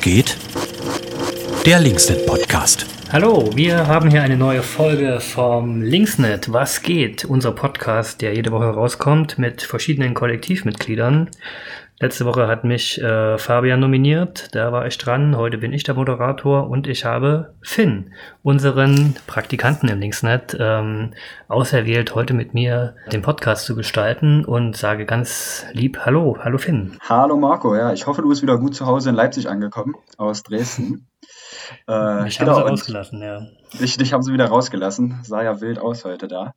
Geht? Der Linksnet Podcast. Hallo, wir haben hier eine neue Folge vom Linksnet. Was geht? Unser Podcast, der jede Woche rauskommt mit verschiedenen Kollektivmitgliedern. Letzte Woche hat mich äh, Fabian nominiert, da war ich dran. Heute bin ich der Moderator und ich habe Finn, unseren Praktikanten im Linksnet, ähm, auserwählt, heute mit mir den Podcast zu gestalten und sage ganz lieb Hallo, hallo Finn. Hallo Marco, ja, ich hoffe, du bist wieder gut zu Hause in Leipzig angekommen, aus Dresden. Äh, mich genau, haben sie rausgelassen, ja. Dich, dich haben sie wieder rausgelassen. Sah ja wild aus heute da.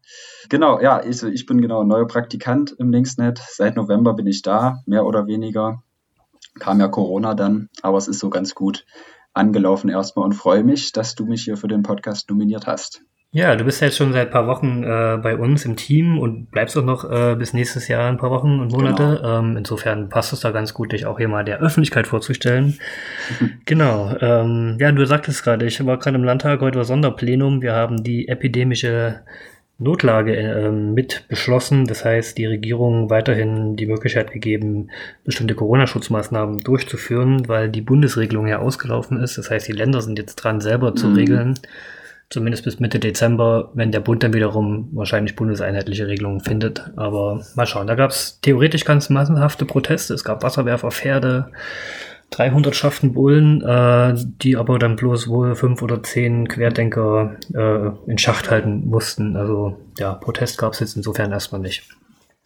Genau, ja, ich, ich bin genau neuer Praktikant im Linksnet. Seit November bin ich da, mehr oder weniger. Kam ja Corona dann, aber es ist so ganz gut angelaufen erstmal und freue mich, dass du mich hier für den Podcast nominiert hast. Ja, du bist ja jetzt schon seit ein paar Wochen äh, bei uns im Team und bleibst auch noch äh, bis nächstes Jahr ein paar Wochen und Monate. Genau. Ähm, insofern passt es da ganz gut, dich auch hier mal der Öffentlichkeit vorzustellen. genau. Ähm, ja, du sagtest gerade, ich war gerade im Landtag, heute war Sonderplenum. Wir haben die epidemische Notlage äh, mit beschlossen. Das heißt, die Regierung weiterhin die Möglichkeit gegeben, bestimmte Corona-Schutzmaßnahmen durchzuführen, weil die Bundesregelung ja ausgelaufen ist. Das heißt, die Länder sind jetzt dran, selber zu mhm. regeln zumindest bis Mitte Dezember, wenn der Bund dann wiederum wahrscheinlich bundeseinheitliche Regelungen findet. Aber mal schauen. Da gab es theoretisch ganz massenhafte Proteste. Es gab Wasserwerfer, Pferde, 300 Schaften Bullen, äh, die aber dann bloß wohl fünf oder zehn Querdenker äh, in Schacht halten mussten. Also ja, Protest gab es jetzt insofern erstmal nicht.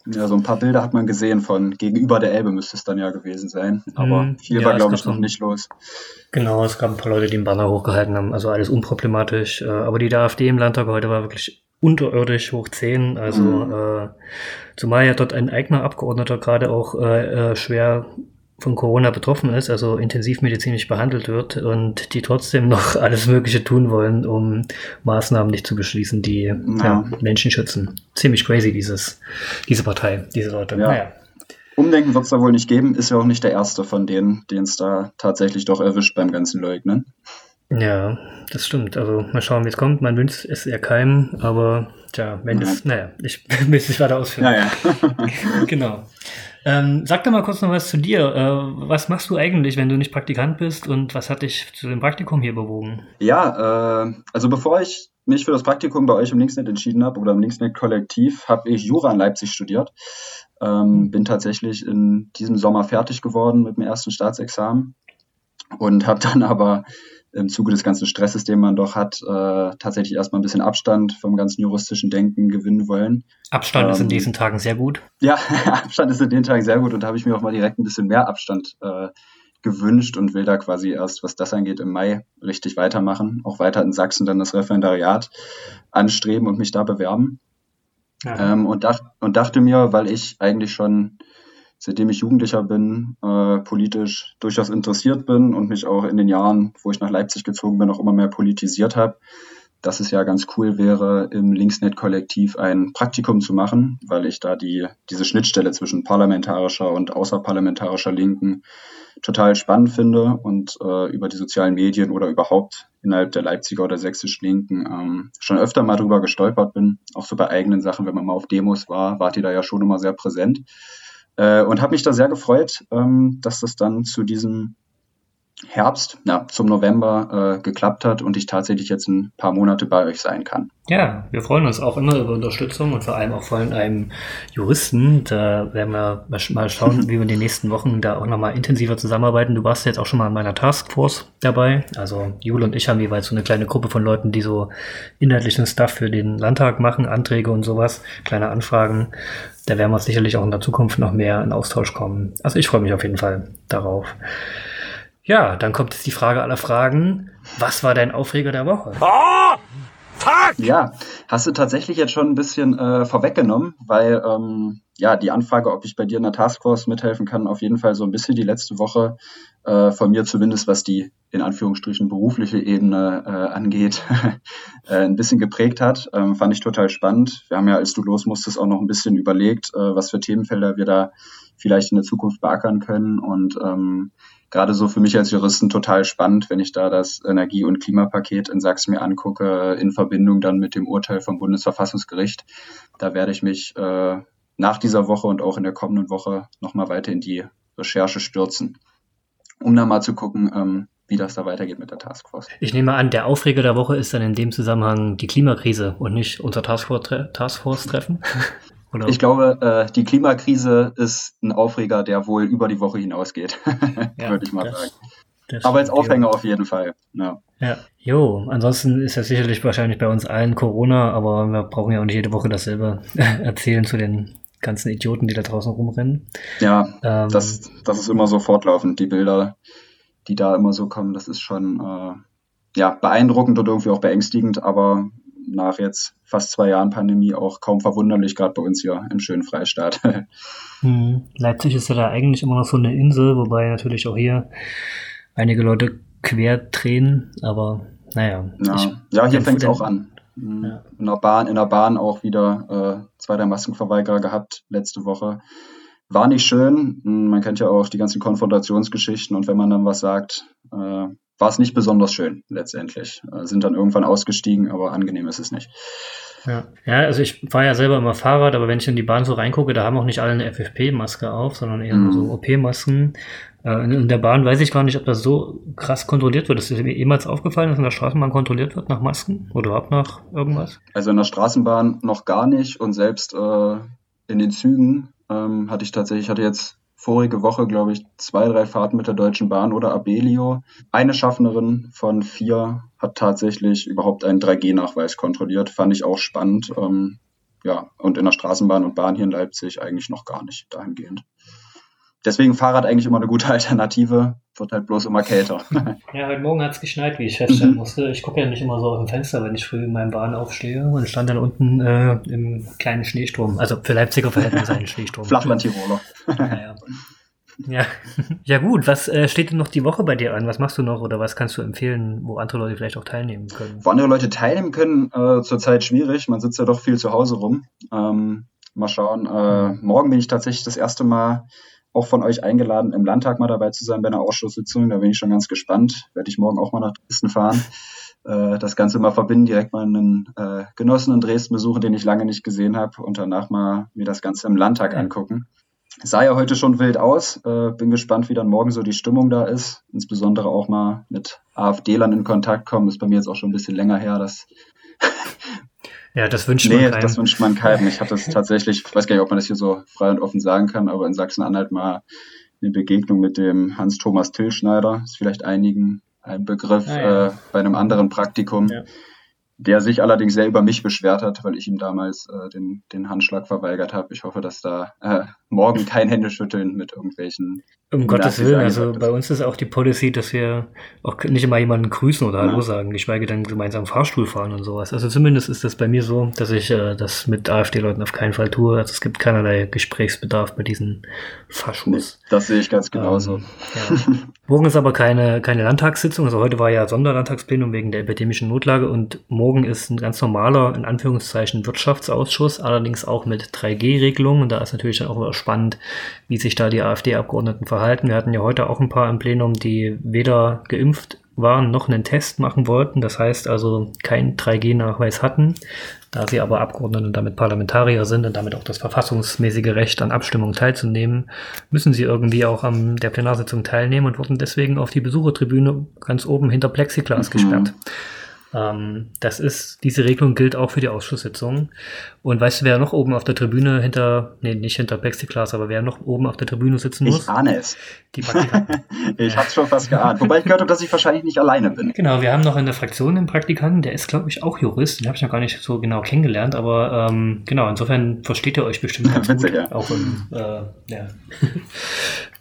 Ja, so ein paar Bilder hat man gesehen von gegenüber der Elbe müsste es dann ja gewesen sein. Aber mhm. viel ja, war, glaube ich, noch nicht los. Genau, es gab ein paar Leute, die den Banner hochgehalten haben. Also alles unproblematisch. Äh, aber die AfD im Landtag heute war wirklich unterirdisch hoch 10. Also mhm. äh, zumal ja dort ein eigener Abgeordneter gerade auch äh, äh schwer von Corona betroffen ist, also intensivmedizinisch behandelt wird und die trotzdem noch alles Mögliche tun wollen, um Maßnahmen nicht zu beschließen, die ja. Ja, Menschen schützen. Ziemlich crazy, dieses, diese Partei, diese Leute. Ja. Naja. Umdenken wird es da wohl nicht geben, ist ja auch nicht der erste von denen, den es da tatsächlich doch erwischt beim ganzen Leugnen. Ja, das stimmt. Also mal schauen, wie es kommt. Man wünscht es eher keinem, aber tja, wenn es, naja, ich will es nicht weiter ausführen. Naja. genau. Ähm, sag doch mal kurz noch was zu dir. Äh, was machst du eigentlich, wenn du nicht Praktikant bist und was hat dich zu dem Praktikum hier bewogen? Ja, äh, also bevor ich mich für das Praktikum bei euch im Linksnet entschieden habe oder im Linksnet Kollektiv, habe ich Jura in Leipzig studiert. Ähm, bin tatsächlich in diesem Sommer fertig geworden mit dem ersten Staatsexamen und habe dann aber im Zuge des ganzen Stresses, den man doch hat, äh, tatsächlich erstmal ein bisschen Abstand vom ganzen juristischen Denken gewinnen wollen. Abstand ähm, ist in ähm, diesen Tagen sehr gut. Ja, Abstand ist in den Tagen sehr gut und da habe ich mir auch mal direkt ein bisschen mehr Abstand äh, gewünscht und will da quasi erst, was das angeht, im Mai richtig weitermachen. Auch weiter in Sachsen dann das Referendariat anstreben und mich da bewerben. Ja. Ähm, und, dach, und dachte mir, weil ich eigentlich schon seitdem ich Jugendlicher bin, äh, politisch durchaus interessiert bin und mich auch in den Jahren, wo ich nach Leipzig gezogen bin, auch immer mehr politisiert habe, dass es ja ganz cool wäre, im Linksnet-Kollektiv ein Praktikum zu machen, weil ich da die, diese Schnittstelle zwischen parlamentarischer und außerparlamentarischer Linken total spannend finde und äh, über die sozialen Medien oder überhaupt innerhalb der Leipziger oder sächsischen Linken ähm, schon öfter mal drüber gestolpert bin. Auch so bei eigenen Sachen, wenn man mal auf Demos war, wart ihr da ja schon immer sehr präsent. Äh, und habe mich da sehr gefreut, ähm, dass das dann zu diesem Herbst, ja, zum November äh, geklappt hat und ich tatsächlich jetzt ein paar Monate bei euch sein kann. Ja, wir freuen uns auch immer über Unterstützung und vor allem auch von einem Juristen. Da werden wir mal schauen, wie wir in den nächsten Wochen da auch nochmal intensiver zusammenarbeiten. Du warst jetzt auch schon mal in meiner Taskforce dabei. Also Jule und ich haben jeweils so eine kleine Gruppe von Leuten, die so inhaltlichen Stuff für den Landtag machen, Anträge und sowas, kleine Anfragen. Da werden wir sicherlich auch in der Zukunft noch mehr in Austausch kommen. Also ich freue mich auf jeden Fall darauf. Ja, dann kommt jetzt die Frage aller Fragen. Was war dein Aufreger der Woche? Oh, fuck! Ja, hast du tatsächlich jetzt schon ein bisschen äh, vorweggenommen, weil ähm, ja die Anfrage, ob ich bei dir in der Taskforce mithelfen kann, auf jeden Fall so ein bisschen die letzte Woche äh, von mir zumindest, was die in Anführungsstrichen berufliche Ebene äh, angeht, äh, ein bisschen geprägt hat. Ähm, fand ich total spannend. Wir haben ja, als du los musstest, auch noch ein bisschen überlegt, äh, was für Themenfelder wir da vielleicht in der Zukunft beackern können und ähm, gerade so für mich als Juristen total spannend, wenn ich da das Energie- und Klimapaket in Sachsen mir angucke, in Verbindung dann mit dem Urteil vom Bundesverfassungsgericht. Da werde ich mich äh, nach dieser Woche und auch in der kommenden Woche nochmal weiter in die Recherche stürzen. um dann mal zu gucken, ähm, wie das da weitergeht mit der Taskforce. Ich nehme an, der Aufreger der Woche ist dann in dem Zusammenhang die Klimakrise und nicht unser Taskforce-Treffen. ich glaube, äh, die Klimakrise ist ein Aufreger, der wohl über die Woche hinausgeht, ja, würde ich mal das, sagen. Das Aber als Aufhänger auf jeden Fall. Ja. ja, jo, ansonsten ist ja sicherlich wahrscheinlich bei uns allen Corona, aber wir brauchen ja auch nicht jede Woche dasselbe erzählen zu den ganzen Idioten, die da draußen rumrennen. Ja, ähm, das, das ist immer so fortlaufend, die Bilder die da immer so kommen, das ist schon äh, ja, beeindruckend und irgendwie auch beängstigend, aber nach jetzt fast zwei Jahren Pandemie auch kaum verwunderlich, gerade bei uns hier im schönen Freistaat. hm. Leipzig ist ja da eigentlich immer noch so eine Insel, wobei natürlich auch hier einige Leute quer drehen, aber naja. Ja, ja hier fängt es auch an. Mhm. Ja. In, der Bahn, in der Bahn auch wieder äh, zwei der Maskenverweigerer gehabt letzte Woche. War nicht schön. Hm, man kennt ja auch die ganzen Konfrontationsgeschichten und wenn man dann was sagt, äh, war es nicht besonders schön letztendlich. Äh, sind dann irgendwann ausgestiegen, aber angenehm ist es nicht. Ja. ja, also ich fahre ja selber immer Fahrrad, aber wenn ich in die Bahn so reingucke, da haben auch nicht alle eine FFP-Maske auf, sondern eher mhm. so OP-Masken. Äh, in der Bahn weiß ich gar nicht, ob das so krass kontrolliert wird. Ist dir jemals aufgefallen, dass in der Straßenbahn kontrolliert wird nach Masken oder überhaupt nach irgendwas? Also in der Straßenbahn noch gar nicht und selbst äh, in den Zügen ähm, hatte ich tatsächlich, hatte jetzt vorige Woche, glaube ich, zwei, drei Fahrten mit der Deutschen Bahn oder Abelio. Eine Schaffnerin von vier hat tatsächlich überhaupt einen 3G-Nachweis kontrolliert. Fand ich auch spannend. Ähm, ja, und in der Straßenbahn und Bahn hier in Leipzig eigentlich noch gar nicht dahingehend deswegen Fahrrad eigentlich immer eine gute Alternative, wird halt bloß immer kälter. Ja, heute Morgen hat es geschneit, wie ich feststellen mhm. musste. Ich gucke ja nicht immer so aus dem Fenster, wenn ich früh in meinem Bahn aufstehe und stand dann unten äh, im kleinen Schneesturm. Also für Leipziger Verhältnisse ein Schneesturm. Flachland-Tiroler. Ja, ja. ja. gut, was äh, steht denn noch die Woche bei dir an? Was machst du noch oder was kannst du empfehlen, wo andere Leute vielleicht auch teilnehmen können? Wo andere Leute teilnehmen können, äh, zurzeit schwierig. Man sitzt ja doch viel zu Hause rum. Ähm, mal schauen. Äh, morgen bin ich tatsächlich das erste Mal auch von euch eingeladen, im Landtag mal dabei zu sein bei einer Ausschusssitzung. Da bin ich schon ganz gespannt. Werde ich morgen auch mal nach Dresden fahren. Äh, das Ganze mal verbinden, direkt mal einen äh, Genossen in Dresden besuchen, den ich lange nicht gesehen habe und danach mal mir das Ganze im Landtag angucken. Sah ja heute schon wild aus. Äh, bin gespannt, wie dann morgen so die Stimmung da ist. Insbesondere auch mal mit AfD-Lern in Kontakt kommen. Ist bei mir jetzt auch schon ein bisschen länger her, dass ja, das wünscht nee, man keinem. das wünscht man keinem. Ich hatte es tatsächlich, ich weiß gar nicht, ob man das hier so frei und offen sagen kann, aber in Sachsen-Anhalt mal eine Begegnung mit dem Hans-Thomas Tillschneider, ist vielleicht einigen ein Begriff, ah, ja. äh, bei einem anderen Praktikum. Ja der sich allerdings sehr über mich beschwert hat, weil ich ihm damals äh, den, den Handschlag verweigert habe. Ich hoffe, dass da äh, morgen kein Händeschütteln mit irgendwelchen. Um Gottes Willen, also bei uns ist auch die Policy, dass wir auch nicht immer jemanden grüßen oder Hallo ja. sagen, geschweige denn gemeinsam Fahrstuhl fahren und sowas. Also zumindest ist das bei mir so, dass ich äh, das mit AfD-Leuten auf keinen Fall tue. Also es gibt keinerlei Gesprächsbedarf bei diesen Fahrschul's. Nee, das sehe ich ganz genauso. Ähm, ja. Morgen ist aber keine, keine Landtagssitzung. Also heute war ja Sonderlandtagsplenum wegen der epidemischen Notlage und morgen ist ein ganz normaler, in Anführungszeichen, Wirtschaftsausschuss, allerdings auch mit 3G-Regelungen. Und da ist natürlich dann auch spannend, wie sich da die AfD-Abgeordneten verhalten. Wir hatten ja heute auch ein paar im Plenum, die weder geimpft waren, noch einen Test machen wollten. Das heißt also keinen 3G-Nachweis hatten. Da sie aber Abgeordnete und damit Parlamentarier sind und damit auch das verfassungsmäßige Recht an Abstimmungen teilzunehmen, müssen sie irgendwie auch an der Plenarsitzung teilnehmen und wurden deswegen auf die Besuchertribüne ganz oben hinter Plexiglas mhm. gesperrt. Ähm, das ist, diese Regelung gilt auch für die Ausschusssitzungen. Und weißt du, wer noch oben auf der Tribüne hinter, nee, nicht hinter Plexiglas, aber wer noch oben auf der Tribüne sitzen muss? Ich ahne es. Die Praktikanten. ich hab's schon fast geahnt. Wobei ich gehört habe, dass ich wahrscheinlich nicht alleine bin. Genau, wir haben noch in der Fraktion einen Praktikanten, der ist, glaube ich, auch Jurist. Den habe ich noch gar nicht so genau kennengelernt, aber ähm, genau, insofern versteht ihr euch bestimmt ganz Witzig, gut. Ja. Auch im, äh, ja.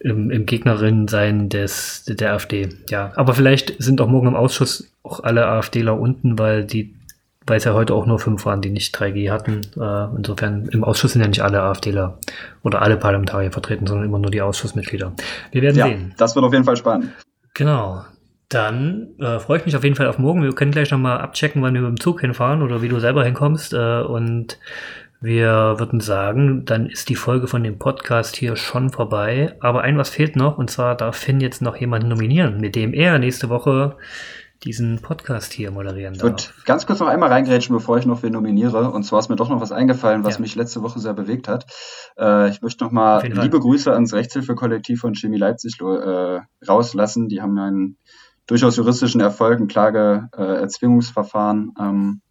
Im, im Gegnerin sein des, der AfD. Ja, aber vielleicht sind auch morgen im Ausschuss auch alle AfDler unten, weil die, weil es ja heute auch nur fünf waren, die nicht 3G hatten. Äh, insofern im Ausschuss sind ja nicht alle AfDler oder alle Parlamentarier vertreten, sondern immer nur die Ausschussmitglieder. Wir werden ja, sehen. Das wird auf jeden Fall spannend. Genau. Dann äh, freue ich mich auf jeden Fall auf morgen. Wir können gleich nochmal abchecken, wann wir mit dem Zug hinfahren oder wie du selber hinkommst. Äh, und wir würden sagen, dann ist die Folge von dem Podcast hier schon vorbei. Aber ein was fehlt noch, und zwar darf Finn jetzt noch jemanden nominieren, mit dem er nächste Woche diesen Podcast hier moderieren darf. würde ganz kurz noch einmal reingrätschen, bevor ich noch wen nominiere. Und zwar ist mir doch noch was eingefallen, was Ja. mich letzte Woche sehr bewegt hat. Äh, ich möchte nochmal liebe Grüße ans Rechtshilfekollektiv von Chemie Leipzig äh, rauslassen. Die haben ja einen durchaus juristischen Erfolg, ein Klage-Erzwingungsverfahren ähm,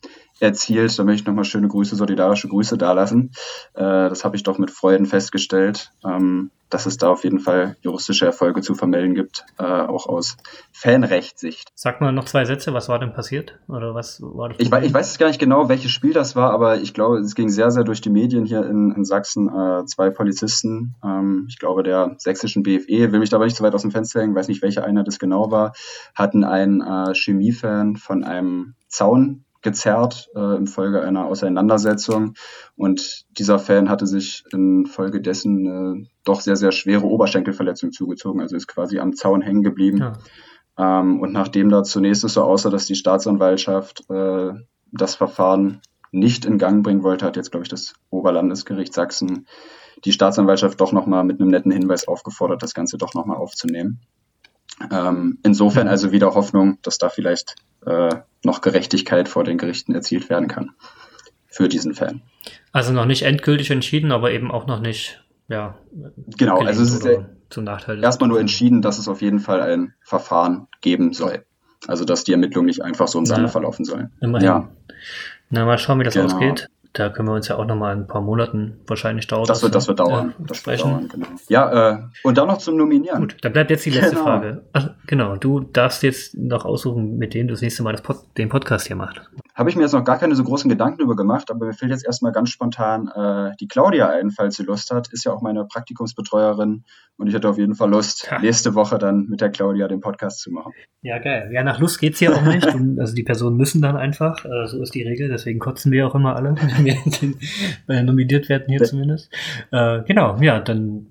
erzielt. Da möchte ich nochmal schöne Grüße, solidarische Grüße dalassen. Äh, das habe ich doch mit Freuden festgestellt, ähm, dass es da auf jeden Fall juristische Erfolge zu vermelden gibt, äh, auch aus Fanrechtssicht. Sag mal noch zwei Sätze, was war denn passiert? Oder was war das? Ich, wei- ich weiß jetzt gar nicht genau, welches Spiel das war, aber ich glaube, es ging sehr, sehr durch die Medien hier in, in Sachsen. Äh, zwei Polizisten, ähm, ich glaube, der sächsischen BFE, will mich da aber nicht so weit aus dem Fenster hängen, weiß nicht, welche Einheit das genau war, hatten einen äh, Chemiefan von einem Zaun gezerrt äh, infolge einer Auseinandersetzung. Und dieser Fan hatte sich infolgedessen äh, doch sehr, sehr schwere Oberschenkelverletzung zugezogen, also ist quasi am Zaun hängen geblieben. Ja. Ähm, und nachdem da zunächst es so aussah, dass die Staatsanwaltschaft äh, das Verfahren nicht in Gang bringen wollte, hat jetzt, glaube ich, das Oberlandesgericht Sachsen die Staatsanwaltschaft doch nochmal mit einem netten Hinweis aufgefordert, das Ganze doch nochmal aufzunehmen. Ähm, insofern also wieder Hoffnung, dass da vielleicht äh, noch Gerechtigkeit vor den Gerichten erzielt werden kann für diesen Fan. Also noch nicht endgültig entschieden, aber eben auch noch nicht, ja. Genau, also es ist ja zum Nachteil. erstmal nur entschieden, dass es auf jeden Fall ein Verfahren geben soll. Also dass die Ermittlungen nicht einfach so im Sande Ja. verlaufen sollen. Immerhin. Ja. Na, mal schauen, wie das Genau. ausgeht. Da können wir uns ja auch noch mal in ein paar Monaten wahrscheinlich dauern. Das wird, das wird dauern. Ja, das sprechen. wird dauern, genau. Ja, äh, und dann noch zum Nominieren. Gut, dann bleibt jetzt die letzte Genau. Frage. Ach, genau, du darfst jetzt noch aussuchen, mit dem du das nächste Mal das Pod den Podcast hier machst. Habe ich mir jetzt noch gar keine so großen Gedanken über gemacht, aber mir fällt jetzt erstmal ganz spontan äh, die Claudia ein, falls sie Lust hat. Ist ja auch meine Praktikumsbetreuerin und ich hätte auf jeden Fall Lust, Ha. nächste Woche dann mit der Claudia den Podcast zu machen. Ja, geil. Ja, nach Lust geht's hier auch nicht. Und, also die Personen müssen dann einfach. Äh, so ist die Regel. Deswegen kotzen wir auch immer alle, wenn wir nominiert werden hier Ja. zumindest. Äh, genau, ja, dann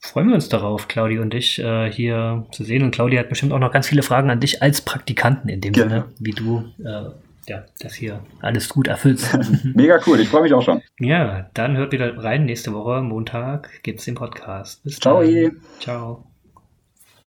freuen wir uns darauf, Claudia und dich äh, hier zu sehen. Und Claudia hat bestimmt auch noch ganz viele Fragen an dich als Praktikanten in dem Genau. Sinne, wie du äh, ja, das hier alles gut erfüllst. Mega cool, ich freue mich auch schon. ja, dann hört wieder rein. Nächste Woche, Montag, gibt's den Podcast. Bis Ciao. dann. Ciao.